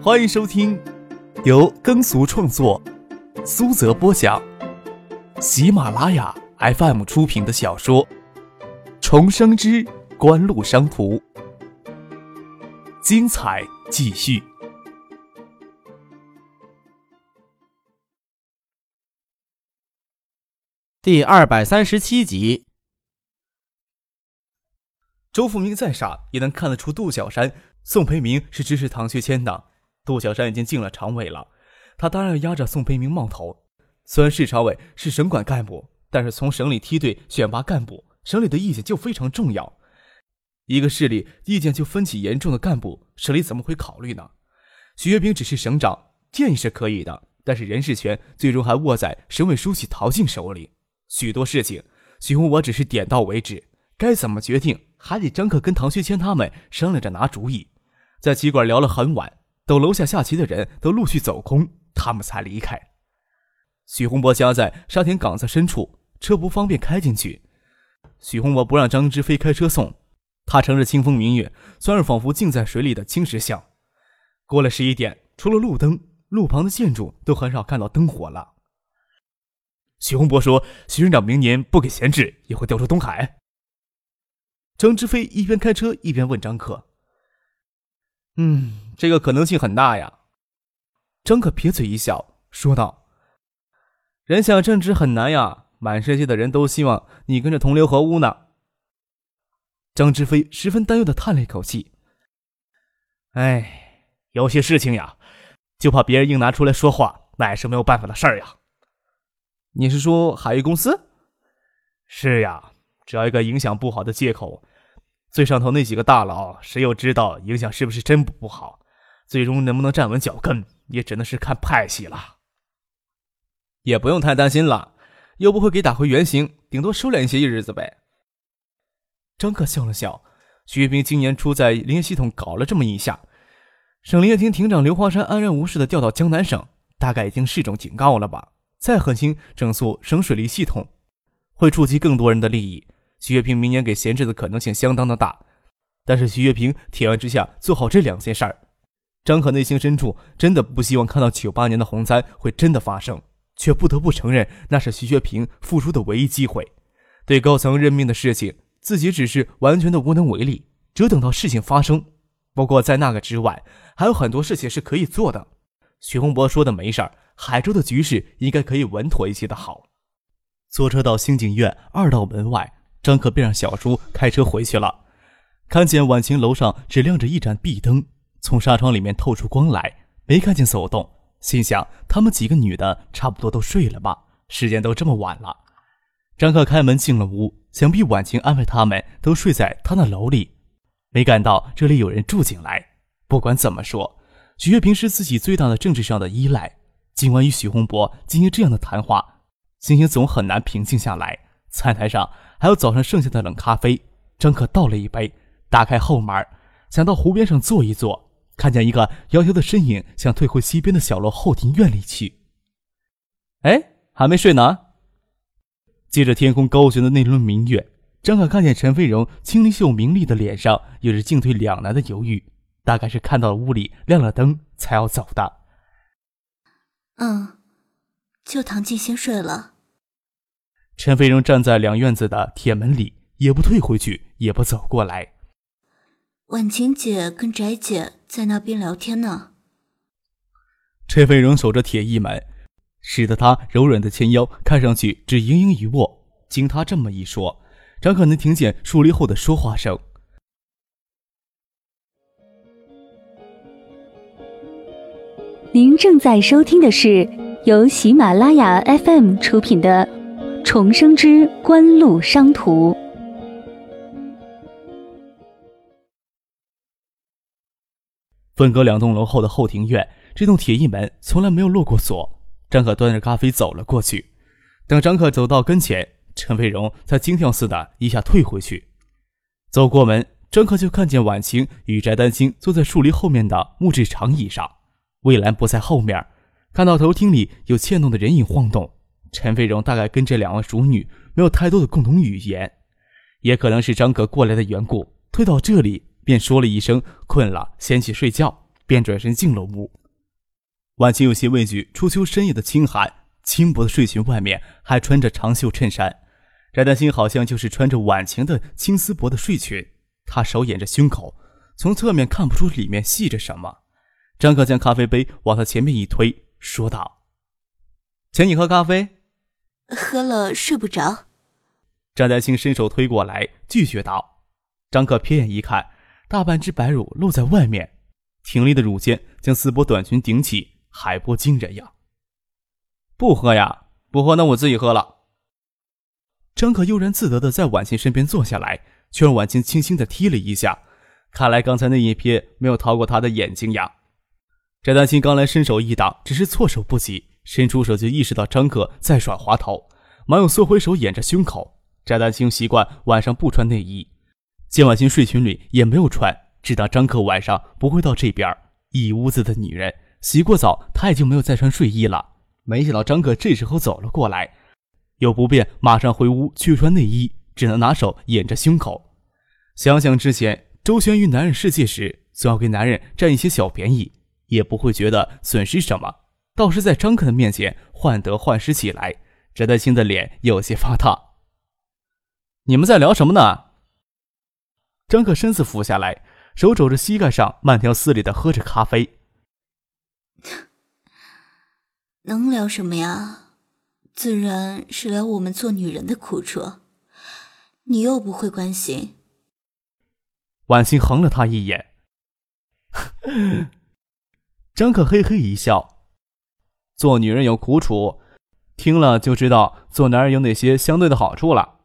欢迎收听由耕俗创作、苏泽播讲、喜马拉雅 FM 出品的小说《重生之官路商途》，精彩继续，第二百三十七集。周富明再傻，也能看得出杜小山、宋培明是支持唐学谦的。杜小山已经进了常委了，他当然要压着宋培明冒头。虽然市常委是省管干部，但是从省里梯队选拔干部，省里的意见就非常重要。一个市里意见就分歧严重的干部，省里怎么会考虑呢？徐月兵只是省长，建议是可以的，但是人事权最终还握在省委书记陶静手里。许多事情，许宏我只是点到为止，该怎么决定？还得张克跟唐学谦他们商量着拿主意，在棋馆聊了很晚，等楼下下棋的人都陆续走空，他们才离开。许洪博家在沙田岗子深处，车不方便开进去。许洪博不让张之飞开车送，他乘着清风明月，虽然仿佛浸在水里的青石像。过了十一点，除了路灯，路旁的建筑都很少看到灯火了。许洪博说：“徐省长明年不给闲置，也会调出东海。”张之飞一边开车一边问张克：“嗯，这个可能性很大呀。”张可撇嘴一笑，说道：“人想正直很难呀，满世界的人都希望你跟着同流合污呢。”张之飞十分担忧的叹了一口气：“哎，有些事情呀，就怕别人硬拿出来说话，那也是没有办法的事儿呀。”你是说海域公司？是呀，只要一个影响不好的借口。最上头那几个大佬，谁又知道影响是不是真不好？最终能不能站稳脚跟，也只能是看派系了。也不用太担心了，又不会给打回原形，顶多收敛一些日子呗。张克笑了笑，徐月平今年初在林业系统搞了这么一下，省林业厅厅长刘华山安然无事的调到江南省，大概已经是种警告了吧？再狠心整肃省水利系统，会触及更多人的利益。徐月平明年给闲置的可能性相当的大，但是徐月平铁腕之下做好这两件事儿，张可内心深处真的不希望看到九八年的洪灾会真的发生，却不得不承认那是徐学平复出的唯一机会。对高层任命的事情，自己只是完全的无能为力，只等到事情发生。不过在那个之外，还有很多事情是可以做的。徐洪博说的没事儿，海州的局势应该可以稳妥一些的好。坐车到新景院二道门外。张可便让小叔开车回去了。看见晚晴楼上只亮着一盏壁灯，从纱窗里面透出光来，没看见走动，心想他们几个女的差不多都睡了吧？时间都这么晚了。张克开门进了屋，想必晚晴安排他们都睡在他那楼里，没感到这里有人住进来。不管怎么说，许月平是自己最大的政治上的依赖。今晚与许洪博进行这样的谈话，心情总很难平静下来。餐台上。还有早上剩下的冷咖啡，张可倒了一杯，打开后门，想到湖边上坐一坐，看见一个窈窕的身影，想退回西边的小楼后庭院里去。哎，还没睡呢。借着天空高悬的那轮明月，张可看见陈飞荣清丽秀明丽的脸上有着进退两难的犹豫，大概是看到了屋里亮了灯才要走的。嗯，就唐静先睡了。陈飞荣站在两院子的铁门里，也不退回去，也不走过来。婉晴姐跟翟姐在那边聊天呢。陈飞荣守着铁艺门，使得他柔软的纤腰看上去只盈盈一握。经他这么一说，张可能听见树篱后的说话声。您正在收听的是由喜马拉雅 FM 出品的。重生之官路商途。分隔两栋楼后的后庭院，这栋铁艺门从来没有落过锁。张可端着咖啡走了过去。等张可走到跟前，陈飞荣才惊跳似的一下退回去。走过门，张可就看见婉晴与翟丹青坐在树篱后面的木质长椅上，魏兰不在后面，看到头厅里有倩动的人影晃动。陈飞荣大概跟这两位熟女没有太多的共同语言，也可能是张可过来的缘故，推到这里便说了一声“困了，先去睡觉”，便转身进了屋。婉晴有些畏惧初秋深夜的清寒，轻薄的睡裙外面还穿着长袖衬衫。翟丹青好像就是穿着婉晴的青丝薄的睡裙，他手掩着胸口，从侧面看不出里面系着什么。张克将咖啡杯往他前面一推，说道：“请你喝咖啡。”喝了睡不着。张丹青伸手推过来，拒绝道：“张克瞥眼一看，大半只白乳露在外面，挺立的乳尖将丝波短裙顶起，海波惊人呀！不喝呀，不喝，那我自己喝了。”张可悠然自得的在婉清身边坐下来，却让婉清轻轻的踢了一下。看来刚才那一瞥没有逃过他的眼睛呀。翟丹青刚来伸手一挡，只是措手不及，伸出手就意识到张可在耍滑头，忙又缩回手掩着胸口。翟丹青习惯晚上不穿内衣，见婉清睡裙里也没有穿，知道张可晚上不会到这边。一屋子的女人洗过澡，她也就没有再穿睡衣了。没想到张可这时候走了过来。又不便马上回屋去穿内衣，只能拿手掩着胸口。想想之前周旋于男人世界时，总要给男人占一些小便宜，也不会觉得损失什么。倒是在张克的面前患得患失起来，翟德清的脸有些发烫。你们在聊什么呢？张克身子俯下来，手肘着膝盖上，慢条斯理的喝着咖啡。能聊什么呀？自然是聊我们做女人的苦处，你又不会关心。婉心横了他一眼，张克嘿嘿一笑：“做女人有苦楚，听了就知道做男人有哪些相对的好处了。”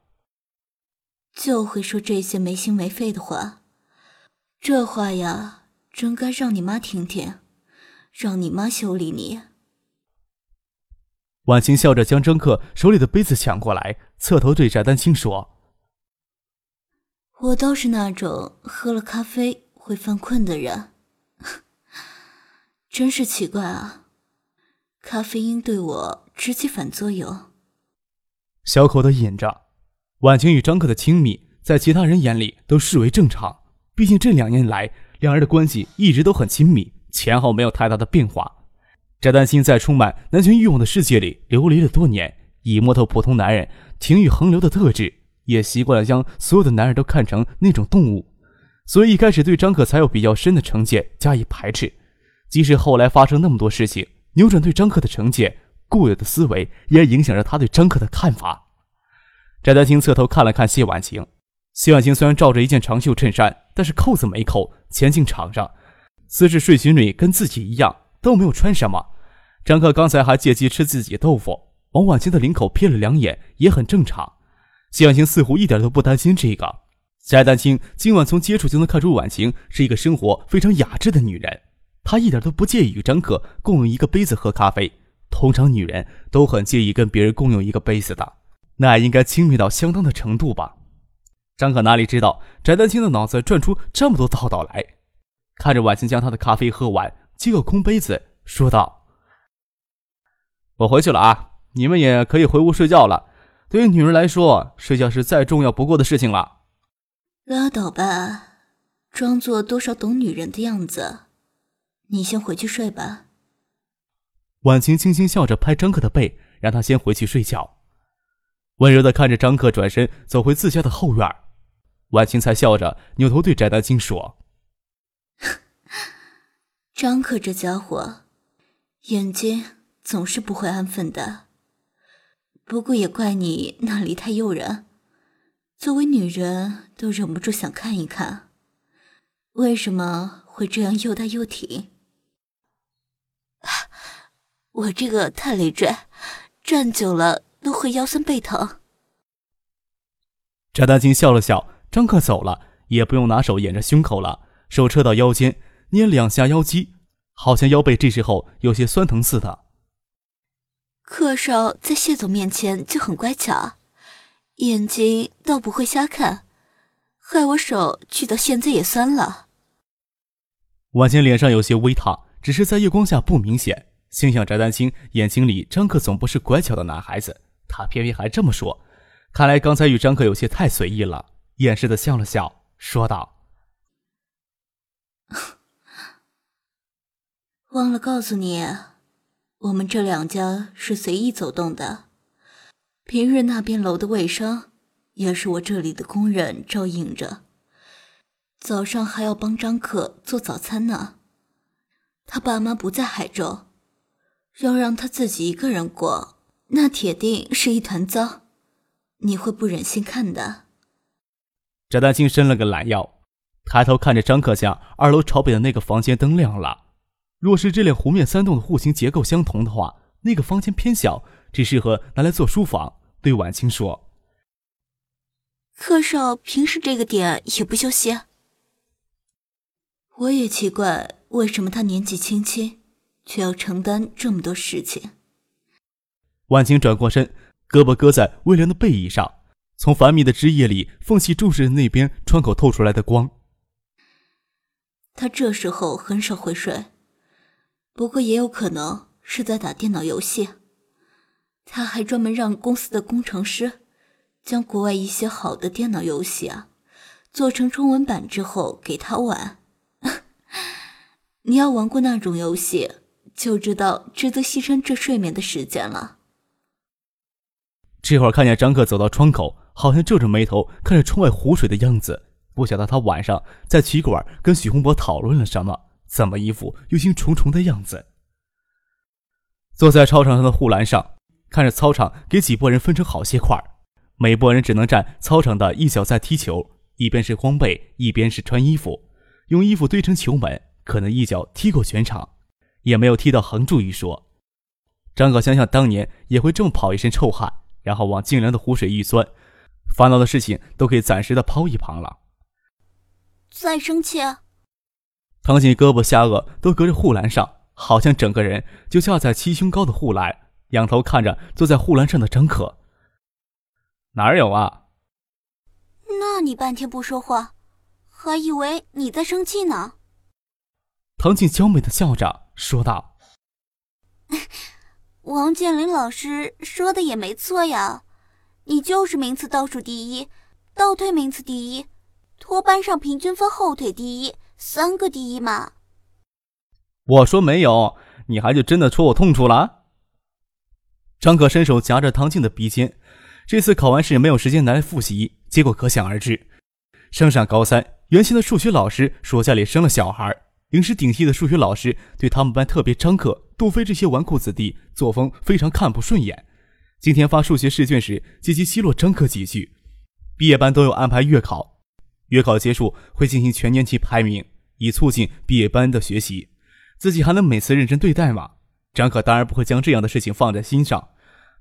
就会说这些没心没肺的话，这话呀，真该让你妈听听，让你妈修理你。婉清笑着将张克手里的杯子抢过来，侧头对翟丹青说：“我倒是那种喝了咖啡会犯困的人，真是奇怪啊！咖啡因对我直起反作用。”小口的饮着，婉晴与张克的亲密，在其他人眼里都视为正常。毕竟这两年来，两人的关系一直都很亲密，前后没有太大的变化。翟丹青在充满男权欲望的世界里流离了多年，已摸透普通男人情欲横流的特质，也习惯了将所有的男人都看成那种动物，所以一开始对张可才有比较深的成见加以排斥。即使后来发生那么多事情，扭转对张可的成见，固有的思维也影响着他对张可的看法。翟丹青侧头看了看谢婉晴，谢婉晴虽然罩着一件长袖衬衫，但是扣子没扣，前进场上，姿势睡裙里跟自己一样都没有穿什么。张克刚才还借机吃自己豆腐，往婉清的领口瞥了两眼，也很正常。谢婉清似乎一点都不担心这个。翟丹青今晚从接触就能看出婉晴是一个生活非常雅致的女人，她一点都不介意与张克共用一个杯子喝咖啡。通常女人都很介意跟别人共用一个杯子的，那应该亲密到相当的程度吧？张可哪里知道翟丹青的脑子转出这么多道道来，看着婉晴将他的咖啡喝完，接个空杯子，说道。我回去了啊，你们也可以回屋睡觉了。对于女人来说，睡觉是再重要不过的事情了。拉倒吧，装作多少懂女人的样子。你先回去睡吧。婉晴轻轻笑着拍张克的背，让他先回去睡觉。温柔的看着张克转身走回自家的后院，婉晴才笑着扭头对翟丹青说：“张克这家伙，眼睛。”总是不会安分的，不过也怪你那里太诱人，作为女人都忍不住想看一看，为什么会这样又大又挺？我这个太累赘，站久了都会腰酸背疼。翟丹青笑了笑，张克走了，也不用拿手掩着胸口了，手撤到腰间，捏两下腰肌，好像腰背这时候有些酸疼似的。客少在谢总面前就很乖巧，眼睛倒不会瞎看，害我手举到现在也酸了。婉清脸上有些微烫，只是在月光下不明显。心想翟丹青眼睛里张克总不是乖巧的男孩子，他偏偏还这么说，看来刚才与张克有些太随意了。掩饰的笑了笑，说道：“ 忘了告诉你，我们这两家是随意走动的。平日那边楼的卫生也是我这里的工人照应着。早上还要帮张可做早餐呢。他爸妈不在海州，要让他自己一个人过，那铁定是一团糟。你会不忍心看的。翟丹青伸了个懒腰，抬头看着张克家二楼朝北的那个房间，灯亮了。若是这两湖面三栋的户型结构相同的话，那个房间偏小，只适合拿来做书房。对婉清说：“客少平时这个点也不休息。”我也奇怪，为什么他年纪轻轻，却要承担这么多事情。婉清转过身，胳膊搁在威廉的背椅上，从繁密的枝叶里缝隙注视着那边窗口透出来的光。他这时候很少会睡。不过也有可能是在打电脑游戏。他还专门让公司的工程师将国外一些好的电脑游戏啊做成中文版之后给他玩。你要玩过那种游戏，就知道值得牺牲这睡眠的时间了。这会儿看见张克走到窗口，好像皱着眉头看着窗外湖水的样子，不晓得他晚上在棋馆跟许洪博讨论了什么。怎么一副忧心忡忡的样子？坐在操场上的护栏上，看着操场给几拨人分成好些块每拨人只能站操场的一角在踢球，一边是光背，一边是穿衣服，用衣服堆成球门，可能一脚踢过全场，也没有踢到横柱一说。张可想想当年也会这么跑一身臭汗，然后往静凉的湖水一钻，烦恼的事情都可以暂时的抛一旁了。再生气。唐锦胳膊下颚都隔着护栏上，好像整个人就架在七胸高的护栏，仰头看着坐在护栏上的张可。哪有啊？那你半天不说话，还以为你在生气呢。唐静娇美的笑着说道：“王健林老师说的也没错呀，你就是名次倒数第一，倒退名次第一，拖班上平均分后腿第一。”三个第一嘛！我说没有，你还就真的戳我痛处了。张可伸手夹着唐静的鼻尖，这次考完试没有时间来复习，结果可想而知。升上高三，原先的数学老师暑假里生了小孩，临时顶替的数学老师对他们班特别张可、杜飞这些纨绔子弟作风非常看不顺眼。今天发数学试卷时，借机奚落张克几句。毕业班都有安排月考，月考结束会进行全年级排名。以促进毕业班的学习，自己还能每次认真对待吗？张可当然不会将这样的事情放在心上，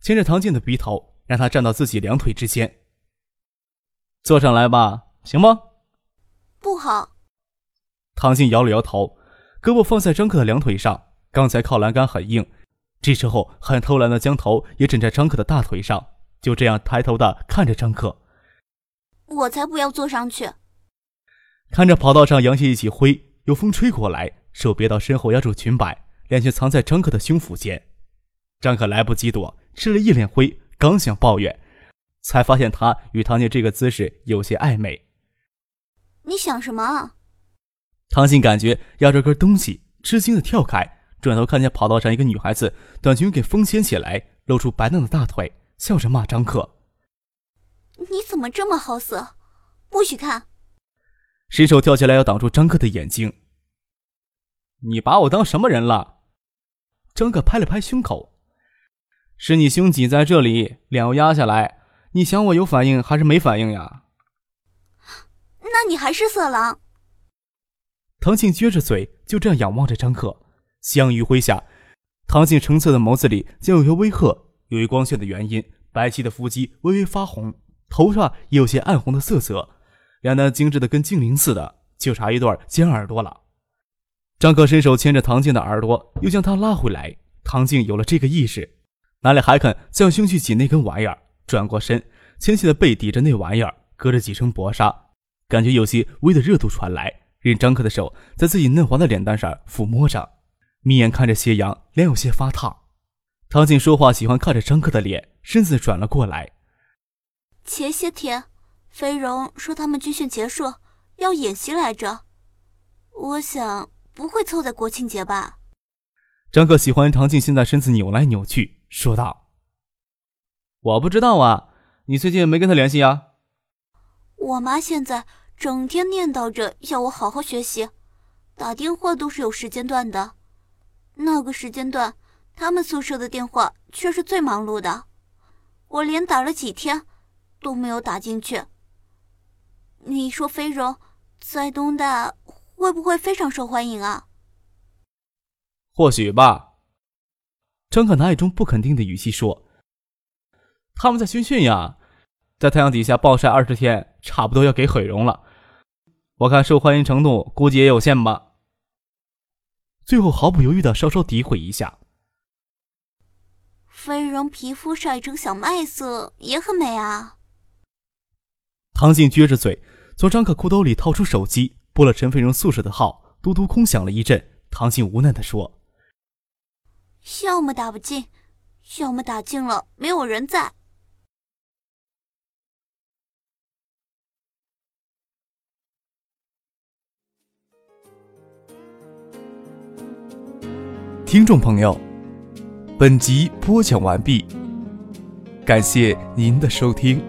牵着唐静的鼻头，让她站到自己两腿之间。坐上来吧，行吗？不好。唐静摇了摇头，胳膊放在张可的两腿上。刚才靠栏杆很硬，这时候很偷懒的将头也枕在张可的大腿上，就这样抬头的看着张可。我才不要坐上去。看着跑道上杨鞋一起挥，有风吹过来，手别到身后压住裙摆，脸却藏在张克的胸腹间。张克来不及躲，吃了一脸灰，刚想抱怨，才发现他与唐静这个姿势有些暧昧。你想什么？唐静感觉压着根东西，吃惊的跳开，转头看见跑道上一个女孩子短裙给风掀起来，露出白嫩的大腿，笑着骂张克：“你怎么这么好色？不许看！”伸手跳起来要挡住张克的眼睛。你把我当什么人了？张克拍了拍胸口，是你胸挤在这里，脸要压下来。你想我有反应还是没反应呀？那你还是色狼。唐静撅着嘴，就这样仰望着张克。夕阳余晖下，唐静澄澈的眸子里竟有些微褐。由于光线的原因，白皙的腹肌微微发红，头上也有些暗红的色泽。两男精致的跟精灵似的，就差一对尖耳朵了。张克伸手牵着唐静的耳朵，又将她拉回来。唐静有了这个意识，哪里还肯再用胸去挤那根玩意儿？转过身，纤细的背抵着那玩意儿，隔着几层薄纱，感觉有些微的热度传来。任张克的手在自己嫩滑的脸蛋上抚摸着，眯眼看着斜阳，脸有些发烫。唐静说话喜欢看着张克的脸，身子转了过来。前些天。飞荣说他们军训结束要演习来着，我想不会凑在国庆节吧。张克喜欢唐静现在身子扭来扭去，说道：“我不知道啊，你最近没跟他联系呀？”我妈现在整天念叨着要我好好学习，打电话都是有时间段的。那个时间段，他们宿舍的电话却是最忙碌的，我连打了几天都没有打进去。你说飞荣在东大会不会非常受欢迎啊？或许吧，张可拿一种不肯定的语气说：“他们在军训呀，在太阳底下暴晒二十天，差不多要给毁容了。我看受欢迎程度估计也有限吧。”最后毫不犹豫的稍稍诋毁一下：“飞荣皮肤晒成小麦色也很美啊。”唐静撅着嘴，从张可裤兜里掏出手机，拨了陈飞荣宿舍的号，嘟嘟空响了一阵。唐静无奈的说。要么打不进，要么打进了没有人在。听众朋友，本集播讲完毕，感谢您的收听。